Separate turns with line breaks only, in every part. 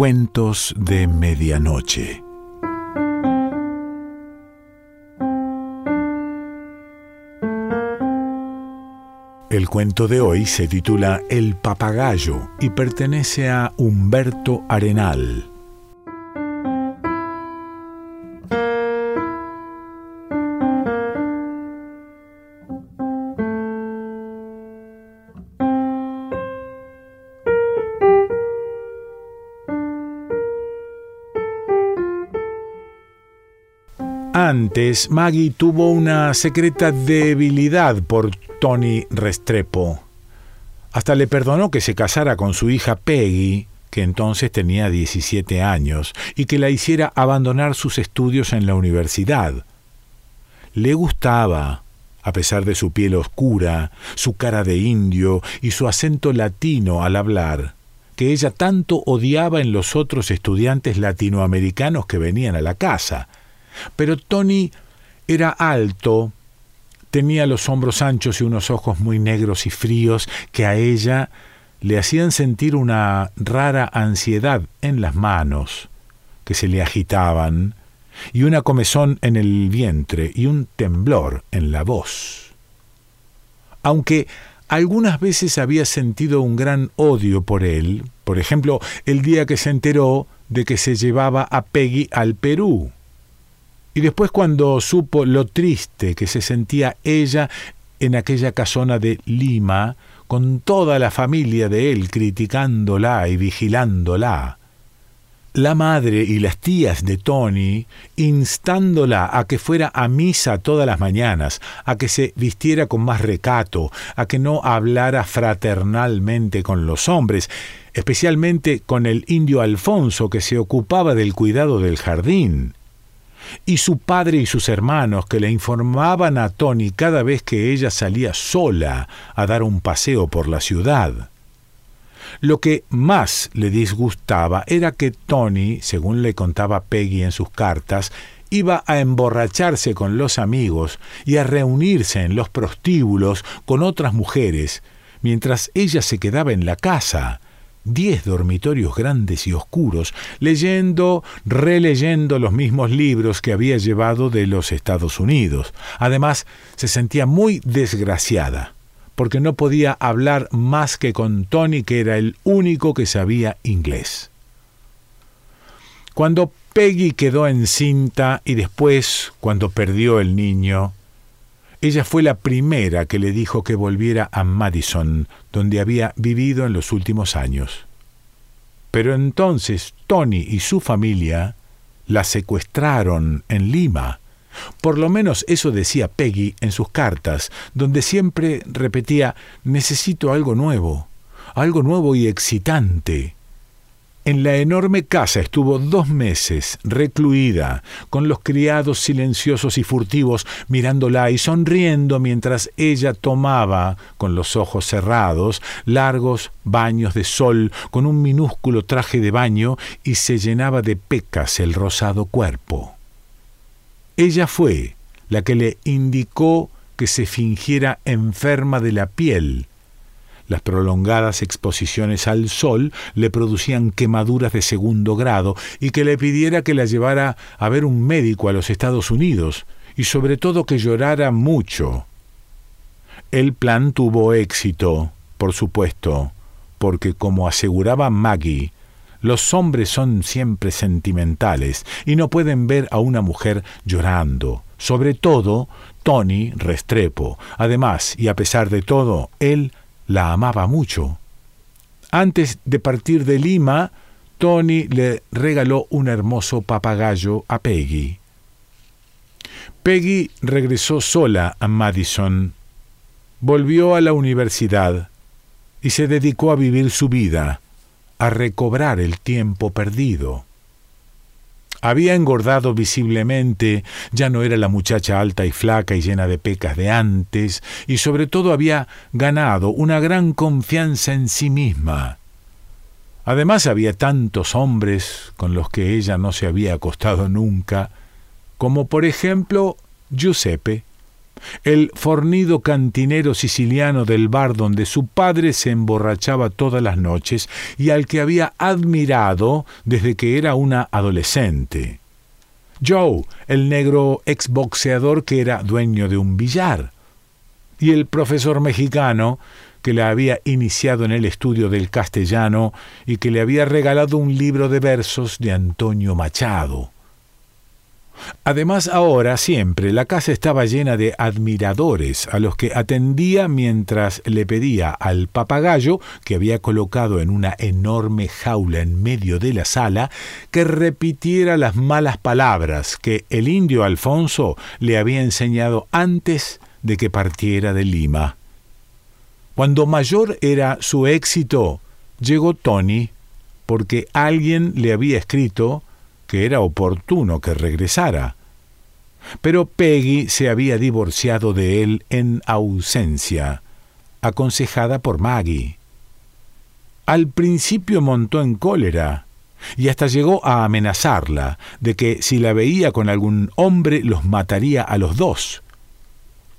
Cuentos de Medianoche. El cuento de hoy se titula El papagayo y pertenece a Humberto Arenal. Antes, Maggie tuvo una secreta debilidad por Tony Restrepo. Hasta le perdonó que se casara con su hija Peggy, que entonces tenía 17 años, y que la hiciera abandonar sus estudios en la universidad. Le gustaba, a pesar de su piel oscura, su cara de indio y su acento latino al hablar, que ella tanto odiaba en los otros estudiantes latinoamericanos que venían a la casa. Pero Tony era alto, tenía los hombros anchos y unos ojos muy negros y fríos que a ella le hacían sentir una rara ansiedad en las manos, que se le agitaban, y una comezón en el vientre y un temblor en la voz. Aunque algunas veces había sentido un gran odio por él, por ejemplo, el día que se enteró de que se llevaba a Peggy al Perú. Y después cuando supo lo triste que se sentía ella en aquella casona de Lima, con toda la familia de él criticándola y vigilándola. La madre y las tías de Tony instándola a que fuera a misa todas las mañanas, a que se vistiera con más recato, a que no hablara fraternalmente con los hombres, especialmente con el indio Alfonso que se ocupaba del cuidado del jardín y su padre y sus hermanos que le informaban a Tony cada vez que ella salía sola a dar un paseo por la ciudad. Lo que más le disgustaba era que Tony, según le contaba Peggy en sus cartas, iba a emborracharse con los amigos y a reunirse en los prostíbulos con otras mujeres, mientras ella se quedaba en la casa, diez dormitorios grandes y oscuros, leyendo, releyendo los mismos libros que había llevado de los Estados Unidos. Además, se sentía muy desgraciada, porque no podía hablar más que con Tony, que era el único que sabía inglés. Cuando Peggy quedó encinta y después, cuando perdió el niño, ella fue la primera que le dijo que volviera a Madison, donde había vivido en los últimos años. Pero entonces Tony y su familia la secuestraron en Lima. Por lo menos eso decía Peggy en sus cartas, donde siempre repetía necesito algo nuevo, algo nuevo y excitante. En la enorme casa estuvo dos meses recluida, con los criados silenciosos y furtivos mirándola y sonriendo mientras ella tomaba, con los ojos cerrados, largos baños de sol con un minúsculo traje de baño y se llenaba de pecas el rosado cuerpo. Ella fue la que le indicó que se fingiera enferma de la piel, las prolongadas exposiciones al sol le producían quemaduras de segundo grado y que le pidiera que la llevara a ver un médico a los Estados Unidos y sobre todo que llorara mucho. El plan tuvo éxito, por supuesto, porque como aseguraba Maggie, los hombres son siempre sentimentales y no pueden ver a una mujer llorando. Sobre todo, Tony Restrepo. Además, y a pesar de todo, él la amaba mucho. Antes de partir de Lima, Tony le regaló un hermoso papagayo a Peggy. Peggy regresó sola a Madison, volvió a la universidad y se dedicó a vivir su vida, a recobrar el tiempo perdido. Había engordado visiblemente, ya no era la muchacha alta y flaca y llena de pecas de antes, y sobre todo había ganado una gran confianza en sí misma. Además había tantos hombres con los que ella no se había acostado nunca, como por ejemplo Giuseppe, el fornido cantinero siciliano del bar donde su padre se emborrachaba todas las noches y al que había admirado desde que era una adolescente. Joe, el negro exboxeador que era dueño de un billar. Y el profesor mexicano que le había iniciado en el estudio del castellano y que le había regalado un libro de versos de Antonio Machado. Además, ahora siempre la casa estaba llena de admiradores a los que atendía mientras le pedía al papagayo, que había colocado en una enorme jaula en medio de la sala, que repitiera las malas palabras que el indio Alfonso le había enseñado antes de que partiera de Lima. Cuando mayor era su éxito, llegó Tony, porque alguien le había escrito que era oportuno que regresara. Pero Peggy se había divorciado de él en ausencia, aconsejada por Maggie. Al principio montó en cólera, y hasta llegó a amenazarla de que si la veía con algún hombre los mataría a los dos.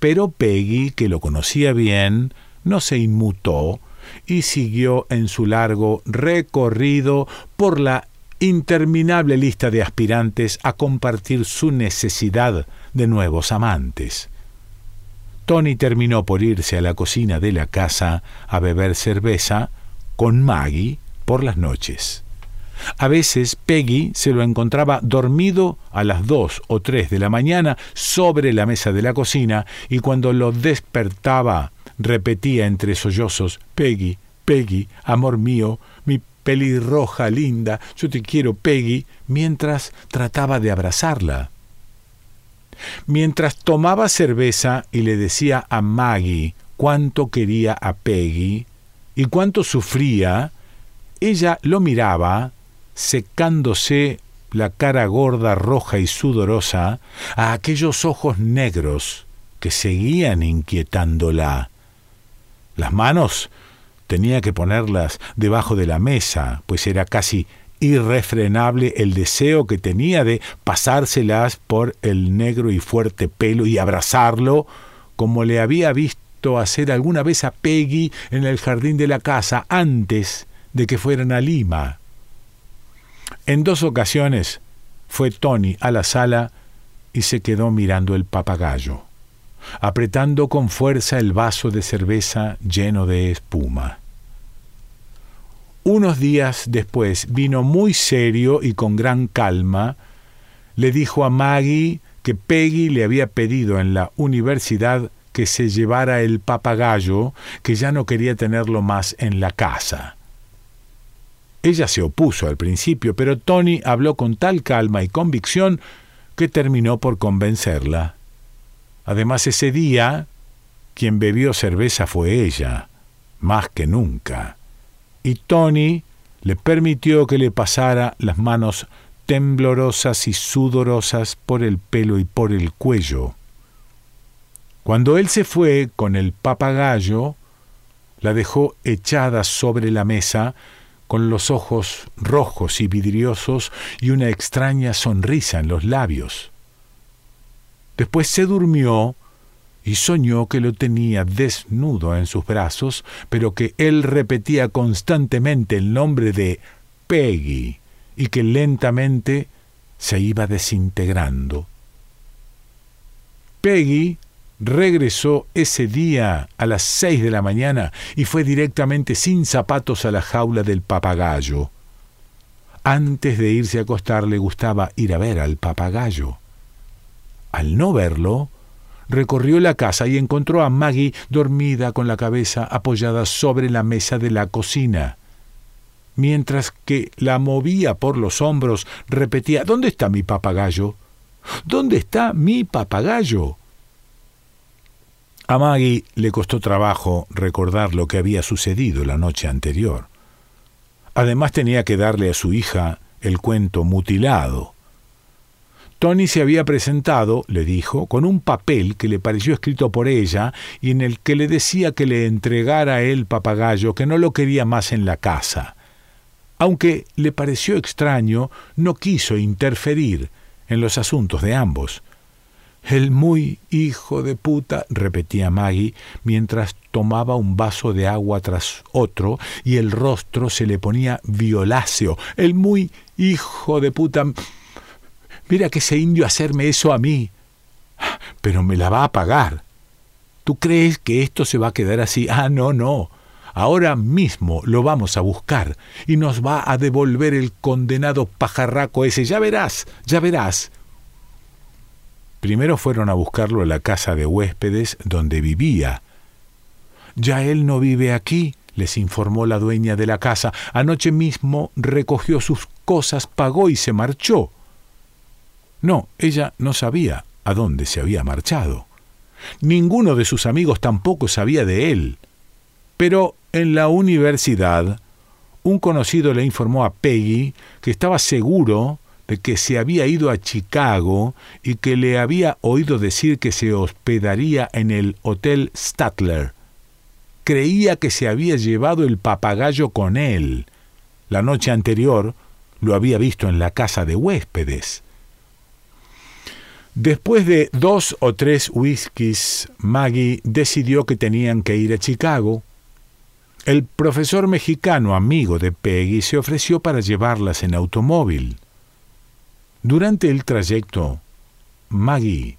Pero Peggy, que lo conocía bien, no se inmutó y siguió en su largo recorrido por la interminable lista de aspirantes a compartir su necesidad de nuevos amantes. Tony terminó por irse a la cocina de la casa a beber cerveza con Maggie por las noches. A veces Peggy se lo encontraba dormido a las dos o tres de la mañana sobre la mesa de la cocina y cuando lo despertaba repetía entre sollozos Peggy, Peggy, amor mío, pelirroja linda, yo te quiero, Peggy, mientras trataba de abrazarla. Mientras tomaba cerveza y le decía a Maggie cuánto quería a Peggy y cuánto sufría, ella lo miraba, secándose la cara gorda, roja y sudorosa, a aquellos ojos negros que seguían inquietándola. Las manos tenía que ponerlas debajo de la mesa, pues era casi irrefrenable el deseo que tenía de pasárselas por el negro y fuerte pelo y abrazarlo, como le había visto hacer alguna vez a Peggy en el jardín de la casa antes de que fueran a Lima. En dos ocasiones fue Tony a la sala y se quedó mirando el papagayo, apretando con fuerza el vaso de cerveza lleno de espuma. Unos días después vino muy serio y con gran calma, le dijo a Maggie que Peggy le había pedido en la universidad que se llevara el papagayo, que ya no quería tenerlo más en la casa. Ella se opuso al principio, pero Tony habló con tal calma y convicción que terminó por convencerla. Además, ese día, quien bebió cerveza fue ella, más que nunca y Tony le permitió que le pasara las manos temblorosas y sudorosas por el pelo y por el cuello. Cuando él se fue con el papagayo, la dejó echada sobre la mesa, con los ojos rojos y vidriosos y una extraña sonrisa en los labios. Después se durmió y soñó que lo tenía desnudo en sus brazos, pero que él repetía constantemente el nombre de Peggy y que lentamente se iba desintegrando. Peggy regresó ese día a las seis de la mañana y fue directamente sin zapatos a la jaula del papagayo. Antes de irse a acostar le gustaba ir a ver al papagayo. Al no verlo, recorrió la casa y encontró a Maggie dormida con la cabeza apoyada sobre la mesa de la cocina. Mientras que la movía por los hombros, repetía ¿Dónde está mi papagayo? ¿Dónde está mi papagayo? A Maggie le costó trabajo recordar lo que había sucedido la noche anterior. Además tenía que darle a su hija el cuento mutilado. Tony se había presentado, le dijo, con un papel que le pareció escrito por ella y en el que le decía que le entregara el papagayo, que no lo quería más en la casa. Aunque le pareció extraño, no quiso interferir en los asuntos de ambos. El muy hijo de puta, repetía Maggie, mientras tomaba un vaso de agua tras otro y el rostro se le ponía violáceo. El muy hijo de puta. Mira que ese indio hacerme eso a mí. Pero me la va a pagar. ¿Tú crees que esto se va a quedar así? Ah, no, no. Ahora mismo lo vamos a buscar y nos va a devolver el condenado pajarraco ese. Ya verás, ya verás. Primero fueron a buscarlo a la casa de huéspedes donde vivía. Ya él no vive aquí, les informó la dueña de la casa. Anoche mismo recogió sus cosas, pagó y se marchó. No, ella no sabía a dónde se había marchado. Ninguno de sus amigos tampoco sabía de él. Pero en la universidad, un conocido le informó a Peggy que estaba seguro de que se había ido a Chicago y que le había oído decir que se hospedaría en el Hotel Statler. Creía que se había llevado el papagayo con él. La noche anterior lo había visto en la casa de huéspedes. Después de dos o tres whiskies, Maggie decidió que tenían que ir a Chicago. El profesor mexicano amigo de Peggy se ofreció para llevarlas en automóvil. Durante el trayecto, Maggie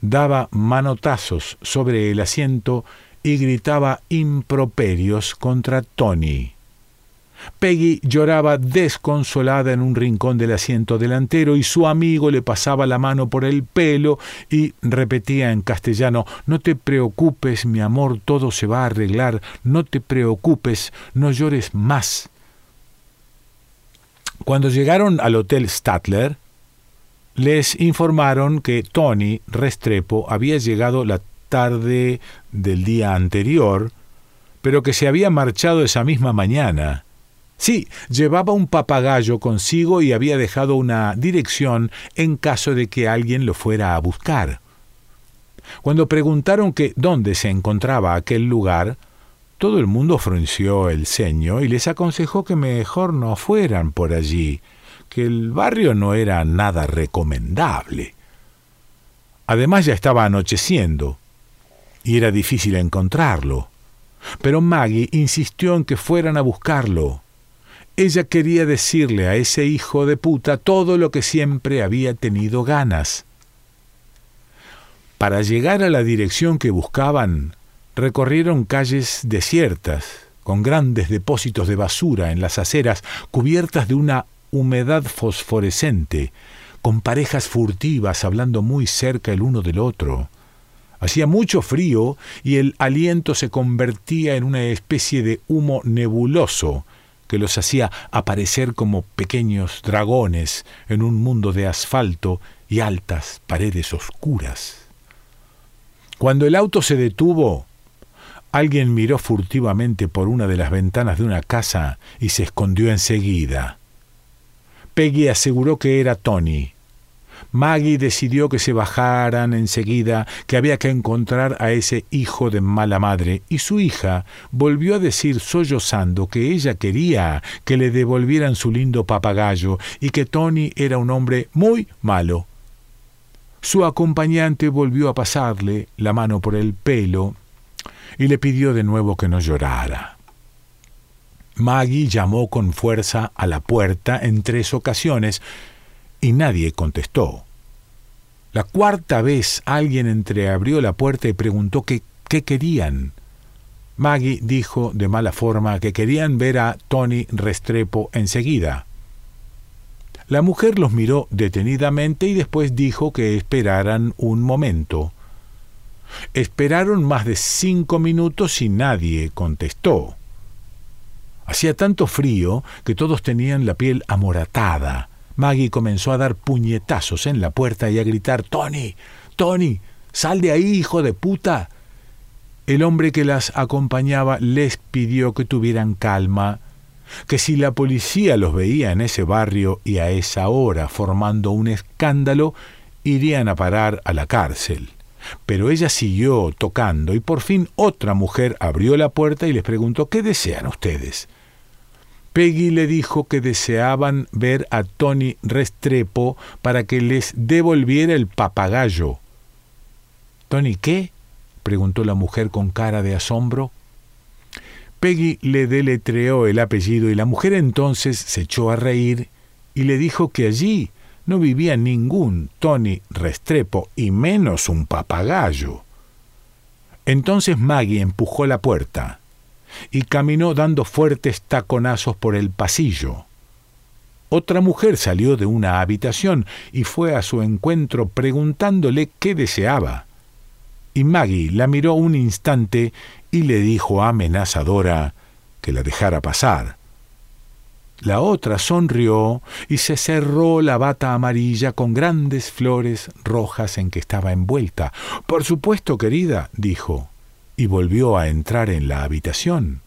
daba manotazos sobre el asiento y gritaba improperios contra Tony. Peggy lloraba desconsolada en un rincón del asiento delantero y su amigo le pasaba la mano por el pelo y repetía en castellano No te preocupes, mi amor, todo se va a arreglar, no te preocupes, no llores más. Cuando llegaron al Hotel Statler, les informaron que Tony Restrepo había llegado la tarde del día anterior, pero que se había marchado esa misma mañana Sí, llevaba un papagayo consigo y había dejado una dirección en caso de que alguien lo fuera a buscar. Cuando preguntaron que dónde se encontraba aquel lugar, todo el mundo frunció el ceño y les aconsejó que mejor no fueran por allí, que el barrio no era nada recomendable. Además ya estaba anocheciendo y era difícil encontrarlo. Pero Maggie insistió en que fueran a buscarlo. Ella quería decirle a ese hijo de puta todo lo que siempre había tenido ganas. Para llegar a la dirección que buscaban, recorrieron calles desiertas, con grandes depósitos de basura en las aceras cubiertas de una humedad fosforescente, con parejas furtivas hablando muy cerca el uno del otro. Hacía mucho frío y el aliento se convertía en una especie de humo nebuloso que los hacía aparecer como pequeños dragones en un mundo de asfalto y altas paredes oscuras. Cuando el auto se detuvo, alguien miró furtivamente por una de las ventanas de una casa y se escondió enseguida. Peggy aseguró que era Tony, Maggie decidió que se bajaran enseguida, que había que encontrar a ese hijo de mala madre, y su hija volvió a decir sollozando que ella quería que le devolvieran su lindo papagayo y que Tony era un hombre muy malo. Su acompañante volvió a pasarle la mano por el pelo y le pidió de nuevo que no llorara. Maggie llamó con fuerza a la puerta en tres ocasiones, y nadie contestó. La cuarta vez alguien entreabrió la puerta y preguntó qué, qué querían. Maggie dijo de mala forma que querían ver a Tony Restrepo enseguida. La mujer los miró detenidamente y después dijo que esperaran un momento. Esperaron más de cinco minutos y nadie contestó. Hacía tanto frío que todos tenían la piel amoratada. Maggie comenzó a dar puñetazos en la puerta y a gritar Tony, Tony, sal de ahí, hijo de puta. El hombre que las acompañaba les pidió que tuvieran calma, que si la policía los veía en ese barrio y a esa hora formando un escándalo, irían a parar a la cárcel. Pero ella siguió tocando y por fin otra mujer abrió la puerta y les preguntó ¿Qué desean ustedes? Peggy le dijo que deseaban ver a Tony Restrepo para que les devolviera el papagayo. ¿Tony qué? preguntó la mujer con cara de asombro. Peggy le deletreó el apellido y la mujer entonces se echó a reír y le dijo que allí no vivía ningún Tony Restrepo y menos un papagayo. Entonces Maggie empujó la puerta y caminó dando fuertes taconazos por el pasillo. Otra mujer salió de una habitación y fue a su encuentro preguntándole qué deseaba. Y Maggie la miró un instante y le dijo amenazadora que la dejara pasar. La otra sonrió y se cerró la bata amarilla con grandes flores rojas en que estaba envuelta. Por supuesto, querida, dijo, y volvió a entrar en la habitación.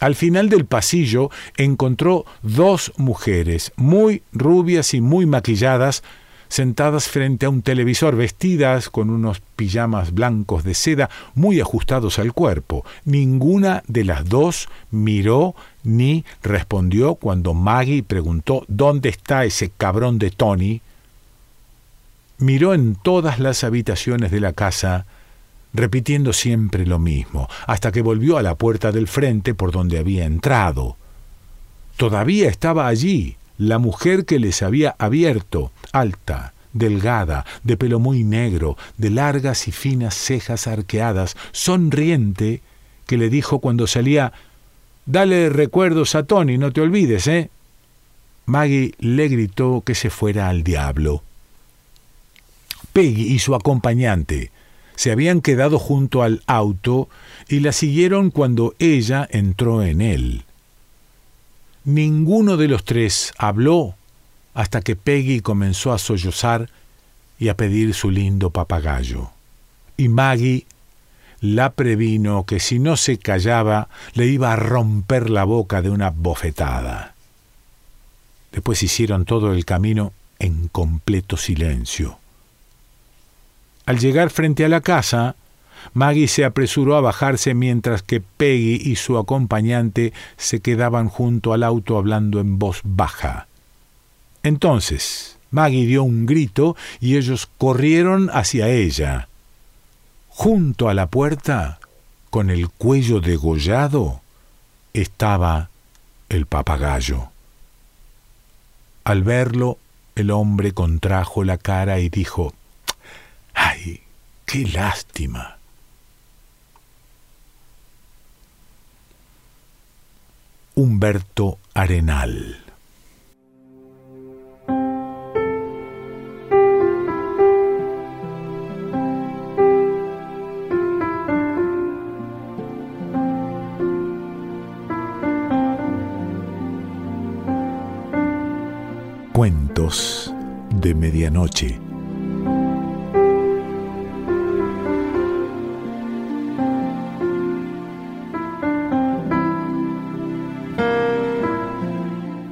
Al final del pasillo encontró dos mujeres, muy rubias y muy maquilladas, sentadas frente a un televisor, vestidas con unos pijamas blancos de seda muy ajustados al cuerpo. Ninguna de las dos miró ni respondió cuando Maggie preguntó ¿Dónde está ese cabrón de Tony? Miró en todas las habitaciones de la casa, repitiendo siempre lo mismo, hasta que volvió a la puerta del frente por donde había entrado. Todavía estaba allí, la mujer que les había abierto, alta, delgada, de pelo muy negro, de largas y finas cejas arqueadas, sonriente, que le dijo cuando salía Dale recuerdos a Tony, no te olvides, ¿eh? Maggie le gritó que se fuera al diablo. Peggy y su acompañante se habían quedado junto al auto y la siguieron cuando ella entró en él. Ninguno de los tres habló hasta que Peggy comenzó a sollozar y a pedir su lindo papagayo. Y Maggie la previno que si no se callaba le iba a romper la boca de una bofetada. Después hicieron todo el camino en completo silencio. Al llegar frente a la casa, Maggie se apresuró a bajarse mientras que Peggy y su acompañante se quedaban junto al auto hablando en voz baja. Entonces, Maggie dio un grito y ellos corrieron hacia ella. Junto a la puerta, con el cuello degollado, estaba el papagayo. Al verlo, el hombre contrajo la cara y dijo, ¡Ay, qué lástima! Humberto Arenal. Cuentos de Medianoche.